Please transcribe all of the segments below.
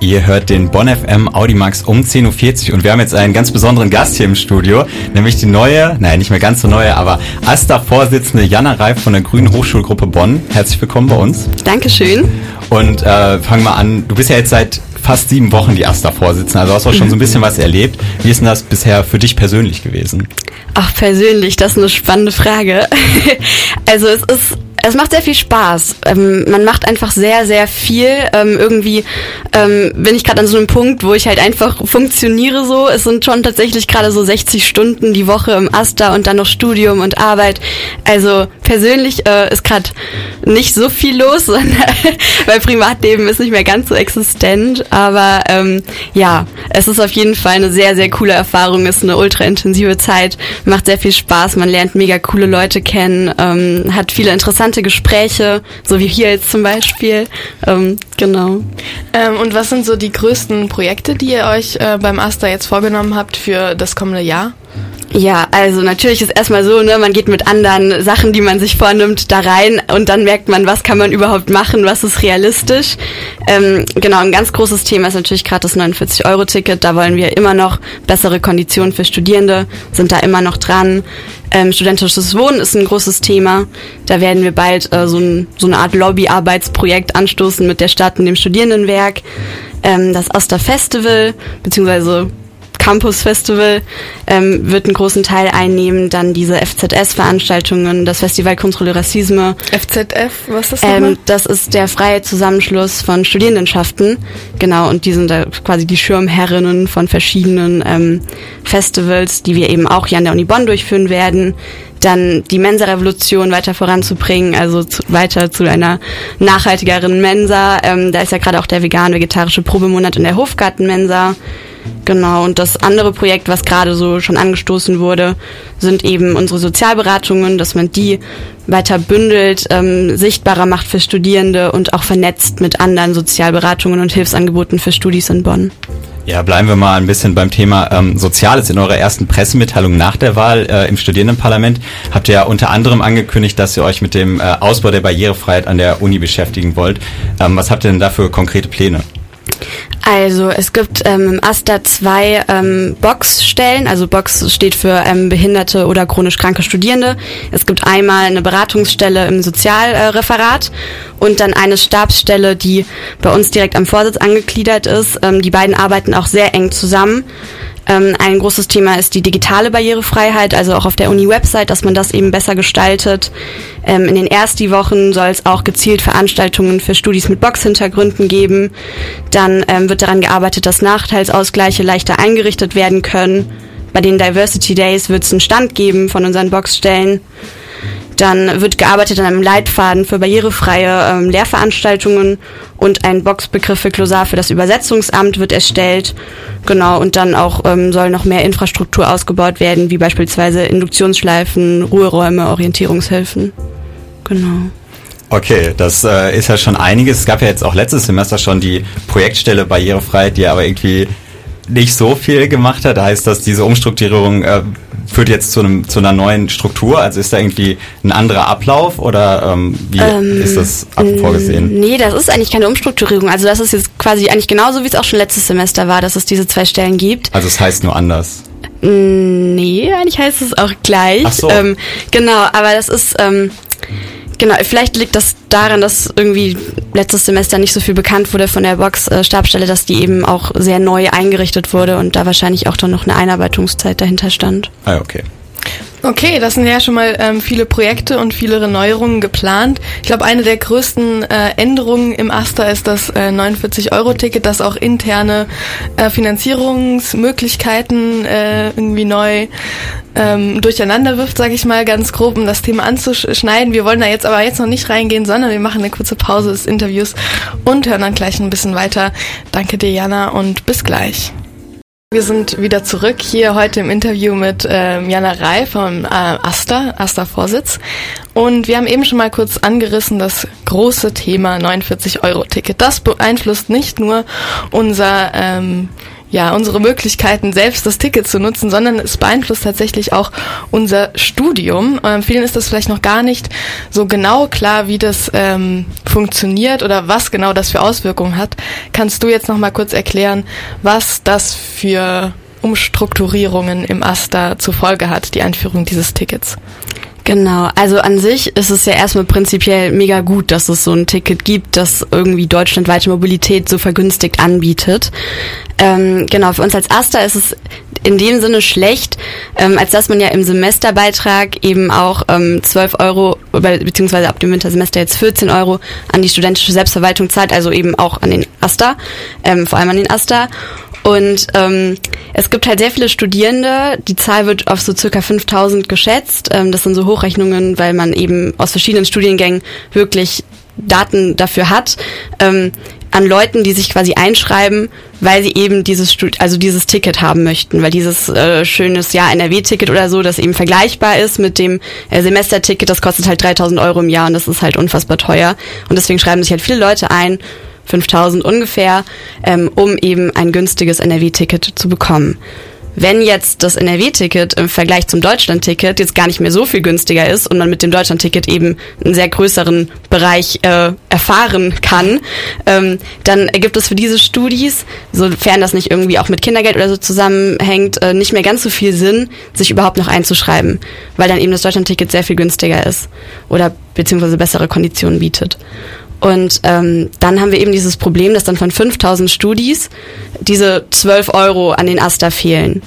Ihr hört den Bonn FM Audimax um 10.40 Uhr und wir haben jetzt einen ganz besonderen Gast hier im Studio, nämlich die neue, naja, nicht mehr ganz so neue, aber AStA-Vorsitzende Jana Reif von der Grünen Hochschulgruppe Bonn. Herzlich willkommen bei uns. Dankeschön. Und äh, fang mal an, du bist ja jetzt seit fast sieben Wochen die AStA-Vorsitzende, also hast auch schon so ein bisschen was erlebt. Wie ist denn das bisher für dich persönlich gewesen? Ach, persönlich, das ist eine spannende Frage. also es ist es macht sehr viel Spaß. Ähm, man macht einfach sehr, sehr viel. Ähm, irgendwie ähm, bin ich gerade an so einem Punkt, wo ich halt einfach funktioniere so. Es sind schon tatsächlich gerade so 60 Stunden die Woche im Asta und dann noch Studium und Arbeit. Also persönlich äh, ist gerade nicht so viel los, weil Privatleben ist nicht mehr ganz so existent. Aber ähm, ja, es ist auf jeden Fall eine sehr, sehr coole Erfahrung. Es ist eine ultra intensive Zeit. Macht sehr viel Spaß. Man lernt mega coole Leute kennen, ähm, hat viele interessante interessante Gespräche, so wie hier jetzt zum Beispiel. Ähm, genau. Ähm, und was sind so die größten Projekte, die ihr euch äh, beim Asta jetzt vorgenommen habt für das kommende Jahr? Ja, also natürlich ist erstmal so, ne, man geht mit anderen Sachen, die man sich vornimmt, da rein und dann merkt man, was kann man überhaupt machen, was ist realistisch. Ähm, genau, ein ganz großes Thema ist natürlich gerade das 49-Euro-Ticket. Da wollen wir immer noch bessere Konditionen für Studierende, sind da immer noch dran. Ähm, studentisches Wohnen ist ein großes Thema. Da werden wir bald äh, so, ein, so eine Art Lobbyarbeitsprojekt anstoßen mit der Stadt und dem Studierendenwerk. Ähm, das Oster Festival, beziehungsweise Campus Festival ähm, wird einen großen Teil einnehmen. Dann diese FZS-Veranstaltungen, das Festival Contre le Racisme. FZF, was ist das? Ähm, das ist der freie Zusammenschluss von Studierendenschaften. Genau, und die sind da quasi die Schirmherrinnen von verschiedenen ähm, Festivals, die wir eben auch hier an der Uni Bonn durchführen werden dann die Mensa-Revolution weiter voranzubringen, also zu, weiter zu einer nachhaltigeren Mensa. Ähm, da ist ja gerade auch der vegan-vegetarische Probemonat in der Hofgarten-Mensa. Genau, und das andere Projekt, was gerade so schon angestoßen wurde, sind eben unsere Sozialberatungen, dass man die weiter bündelt, ähm, sichtbarer macht für Studierende und auch vernetzt mit anderen Sozialberatungen und Hilfsangeboten für Studis in Bonn. Ja, bleiben wir mal ein bisschen beim Thema ähm, Soziales. In eurer ersten Pressemitteilung nach der Wahl äh, im Studierendenparlament habt ihr ja unter anderem angekündigt, dass ihr euch mit dem äh, Ausbau der Barrierefreiheit an der Uni beschäftigen wollt. Ähm, was habt ihr denn da für konkrete Pläne? Also es gibt ähm, im AStA zwei ähm, Boxstellen. Also Box steht für ähm, behinderte oder chronisch kranke Studierende. Es gibt einmal eine Beratungsstelle im Sozialreferat äh, und dann eine Stabsstelle, die bei uns direkt am Vorsitz angegliedert ist. Ähm, die beiden arbeiten auch sehr eng zusammen. Ähm, ein großes Thema ist die digitale Barrierefreiheit, also auch auf der Uni-Website, dass man das eben besser gestaltet. Ähm, in den Ersti-Wochen soll es auch gezielt Veranstaltungen für Studis mit Box-Hintergründen geben. Dann ähm, wird daran gearbeitet, dass Nachteilsausgleiche leichter eingerichtet werden können. Bei den Diversity Days wird es einen Stand geben von unseren Boxstellen. Dann wird gearbeitet an einem Leitfaden für barrierefreie ähm, Lehrveranstaltungen und ein Boxbegriff für Klosar für das Übersetzungsamt wird erstellt. Genau, und dann auch ähm, soll noch mehr Infrastruktur ausgebaut werden, wie beispielsweise Induktionsschleifen, Ruheräume, Orientierungshilfen. Genau. Okay, das äh, ist ja schon einiges. Es gab ja jetzt auch letztes Semester schon die Projektstelle Barrierefreiheit, die aber irgendwie nicht so viel gemacht hat. Da heißt das, diese Umstrukturierung äh, führt jetzt zu, einem, zu einer neuen Struktur? Also ist da irgendwie ein anderer Ablauf oder ähm, wie ähm, ist das vorgesehen? Nee, das ist eigentlich keine Umstrukturierung. Also das ist jetzt quasi eigentlich genauso, wie es auch schon letztes Semester war, dass es diese zwei Stellen gibt. Also es heißt nur anders. Nee, eigentlich heißt es auch gleich. Ach so. Ähm, genau, aber das ist... Ähm, Genau, vielleicht liegt das daran, dass irgendwie letztes Semester nicht so viel bekannt wurde von der Box-Stabstelle, dass die eben auch sehr neu eingerichtet wurde und da wahrscheinlich auch dann noch eine Einarbeitungszeit dahinter stand. Ah, okay. Okay, das sind ja schon mal ähm, viele Projekte und viele Neuerungen geplant. Ich glaube, eine der größten äh, Änderungen im AStA ist das äh, 49-Euro-Ticket, das auch interne äh, Finanzierungsmöglichkeiten äh, irgendwie neu ähm, durcheinander wirft, sage ich mal ganz grob, um das Thema anzuschneiden. Wir wollen da jetzt aber jetzt noch nicht reingehen, sondern wir machen eine kurze Pause des Interviews und hören dann gleich ein bisschen weiter. Danke dir, Jana, und bis gleich. Wir sind wieder zurück hier heute im Interview mit ähm, Jana Rai vom äh, AStA, AStA-Vorsitz. Und wir haben eben schon mal kurz angerissen das große Thema 49-Euro-Ticket. Das beeinflusst nicht nur unser ähm, ja, unsere Möglichkeiten, selbst das Ticket zu nutzen, sondern es beeinflusst tatsächlich auch unser Studium. Ähm, vielen ist das vielleicht noch gar nicht so genau klar, wie das ähm, funktioniert oder was genau das für Auswirkungen hat. Kannst du jetzt noch mal kurz erklären, was das für Umstrukturierungen im AStA zur Folge hat, die Einführung dieses Tickets? Genau, also an sich ist es ja erstmal prinzipiell mega gut, dass es so ein Ticket gibt, das irgendwie deutschlandweite Mobilität so vergünstigt anbietet. Ähm, genau, für uns als Asta ist es in dem Sinne schlecht, ähm, als dass man ja im Semesterbeitrag eben auch ähm, 12 Euro, beziehungsweise ab dem Wintersemester jetzt 14 Euro an die studentische Selbstverwaltung zahlt, also eben auch an den Asta, ähm, vor allem an den Asta. Und ähm, es gibt halt sehr viele Studierende. Die Zahl wird auf so circa 5000 geschätzt. Ähm, das sind so Hochrechnungen, weil man eben aus verschiedenen Studiengängen wirklich Daten dafür hat. Ähm, an Leuten, die sich quasi einschreiben, weil sie eben dieses Stud also dieses Ticket haben möchten, weil dieses äh, schönes ja NRW-Ticket oder so, das eben vergleichbar ist mit dem äh, Semesterticket, das kostet halt 3000 Euro im Jahr und das ist halt unfassbar teuer und deswegen schreiben sich halt viele Leute ein 5000 ungefähr, ähm, um eben ein günstiges NRW-Ticket zu bekommen. Wenn jetzt das NRW-Ticket im Vergleich zum Deutschland-Ticket jetzt gar nicht mehr so viel günstiger ist und man mit dem Deutschland-Ticket eben einen sehr größeren Bereich äh, erfahren kann, ähm, dann ergibt es für diese Studis, sofern das nicht irgendwie auch mit Kindergeld oder so zusammenhängt, äh, nicht mehr ganz so viel Sinn, sich überhaupt noch einzuschreiben, weil dann eben das Deutschland-Ticket sehr viel günstiger ist oder beziehungsweise bessere Konditionen bietet. Und ähm, dann haben wir eben dieses Problem, dass dann von 5000 Studis diese 12 Euro an den Asta fehlen.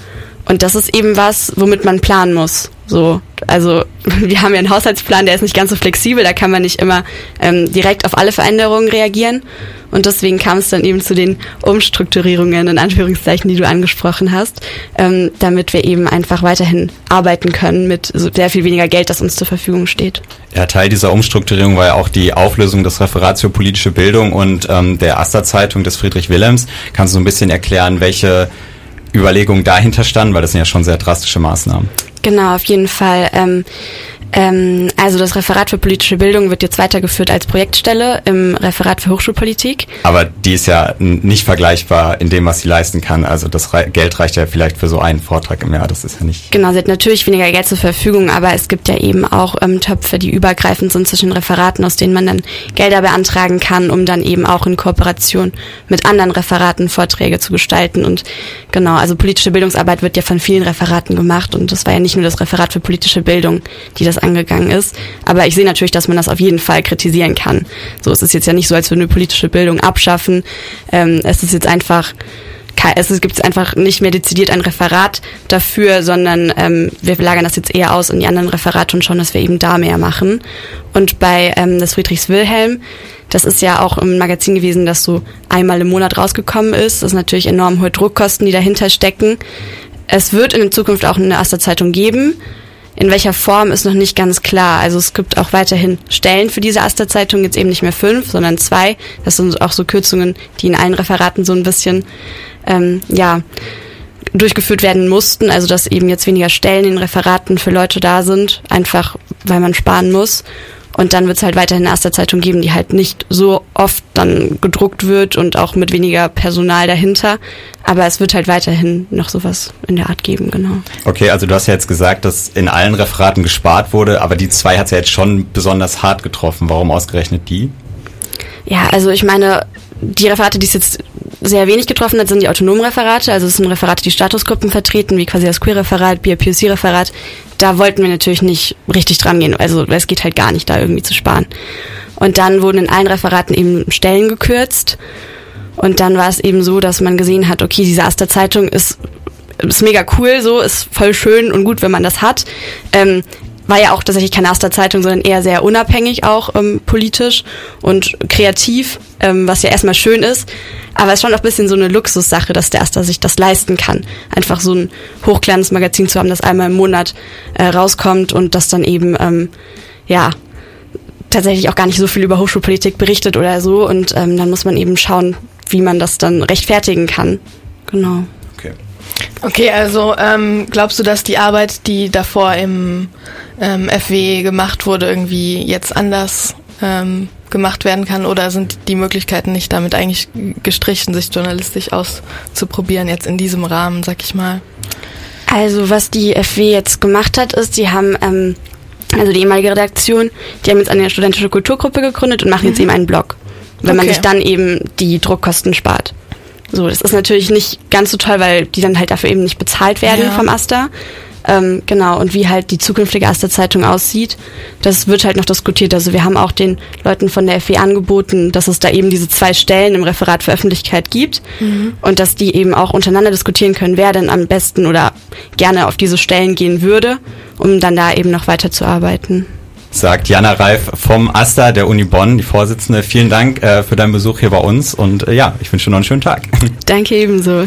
Und das ist eben was, womit man planen muss. So, also wir haben ja einen Haushaltsplan, der ist nicht ganz so flexibel, da kann man nicht immer ähm, direkt auf alle Veränderungen reagieren. Und deswegen kam es dann eben zu den Umstrukturierungen, in Anführungszeichen, die du angesprochen hast, ähm, damit wir eben einfach weiterhin arbeiten können mit sehr viel weniger Geld, das uns zur Verfügung steht. Ja, Teil dieser Umstrukturierung war ja auch die Auflösung des Referats für politische Bildung und ähm, der Asta-Zeitung des Friedrich Wilhelms. Kannst du so ein bisschen erklären, welche Überlegungen dahinter standen, weil das sind ja schon sehr drastische Maßnahmen. Genau, auf jeden Fall. Ähm, ähm, also das Referat für politische Bildung wird jetzt weitergeführt als Projektstelle im Referat für Hochschulpolitik. Aber die ist ja nicht vergleichbar in dem, was sie leisten kann. Also das Geld reicht ja vielleicht für so einen Vortrag im Jahr. Das ist ja nicht. Genau, sie hat natürlich weniger Geld zur Verfügung, aber es gibt ja eben auch ähm, Töpfe, die übergreifend sind zwischen Referaten, aus denen man dann Gelder beantragen kann, um dann eben auch in Kooperation mit anderen Referaten Vorträge zu gestalten. Und genau, also politische Bildungsarbeit wird ja von vielen Referaten gemacht und das war ja nicht nur das Referat für politische Bildung, die das angegangen ist. Aber ich sehe natürlich, dass man das auf jeden Fall kritisieren kann. So, es ist jetzt ja nicht so, als würden wir politische Bildung abschaffen. Ähm, es ist jetzt einfach es gibt einfach nicht mehr dezidiert ein Referat dafür, sondern ähm, wir lagern das jetzt eher aus in die anderen Referate und schauen, dass wir eben da mehr machen. Und bei ähm, das Friedrichs Wilhelm, das ist ja auch im Magazin gewesen, das so einmal im Monat rausgekommen ist. Das ist natürlich enorm hohe Druckkosten, die dahinter stecken. Es wird in Zukunft auch eine Aster Zeitung geben. In welcher Form ist noch nicht ganz klar. Also es gibt auch weiterhin Stellen für diese Aster-Zeitung, jetzt eben nicht mehr fünf, sondern zwei. Das sind auch so Kürzungen, die in allen Referaten so ein bisschen, ähm, ja, durchgeführt werden mussten, also dass eben jetzt weniger Stellen in Referaten für Leute da sind, einfach weil man sparen muss. Und dann wird es halt weiterhin eine Aster-Zeitung geben, die halt nicht so oft dann gedruckt wird und auch mit weniger Personal dahinter. Aber es wird halt weiterhin noch sowas in der Art geben, genau. Okay, also du hast ja jetzt gesagt, dass in allen Referaten gespart wurde, aber die zwei hat es ja jetzt schon besonders hart getroffen. Warum ausgerechnet die? Ja, also ich meine, die Referate, die es jetzt sehr wenig getroffen hat, sind die autonomen Referate. Also es sind Referate, die Statusgruppen vertreten, wie quasi das Queer-Referat, BIPOC-Referat. Da wollten wir natürlich nicht richtig dran gehen. Also es geht halt gar nicht, da irgendwie zu sparen. Und dann wurden in allen Referaten eben Stellen gekürzt. Und dann war es eben so, dass man gesehen hat, okay, diese Aster-Zeitung ist, ist mega cool, so, ist voll schön und gut, wenn man das hat. Ähm, war ja auch tatsächlich keine Aster-Zeitung, sondern eher sehr unabhängig auch ähm, politisch und kreativ, ähm, was ja erstmal schön ist. Aber es ist schon auch ein bisschen so eine Luxussache, dass der Aster sich das leisten kann. Einfach so ein Hochglanzmagazin zu haben, das einmal im Monat äh, rauskommt und das dann eben, ähm, ja, tatsächlich auch gar nicht so viel über Hochschulpolitik berichtet oder so. Und ähm, dann muss man eben schauen, wie man das dann rechtfertigen kann. Genau. Okay. Okay, also ähm, glaubst du, dass die Arbeit, die davor im ähm, FW gemacht wurde, irgendwie jetzt anders ähm, gemacht werden kann oder sind die Möglichkeiten nicht damit eigentlich gestrichen, sich journalistisch auszuprobieren jetzt in diesem Rahmen, sag ich mal? Also was die FW jetzt gemacht hat, ist, die haben ähm, also die ehemalige Redaktion, die haben jetzt eine studentische Kulturgruppe gegründet und machen mhm. jetzt eben einen Blog, wenn okay. man sich dann eben die Druckkosten spart. So, das ist natürlich nicht ganz so toll, weil die dann halt dafür eben nicht bezahlt werden ja. vom Asta. Ähm, genau, und wie halt die zukünftige Aster-Zeitung aussieht, das wird halt noch diskutiert. Also wir haben auch den Leuten von der FW angeboten, dass es da eben diese zwei Stellen im Referat für Öffentlichkeit gibt mhm. und dass die eben auch untereinander diskutieren können, wer denn am besten oder gerne auf diese Stellen gehen würde, um dann da eben noch weiterzuarbeiten sagt Jana Reif vom AStA der Uni Bonn, die Vorsitzende. Vielen Dank äh, für deinen Besuch hier bei uns und äh, ja, ich wünsche dir noch einen schönen Tag. Danke ebenso.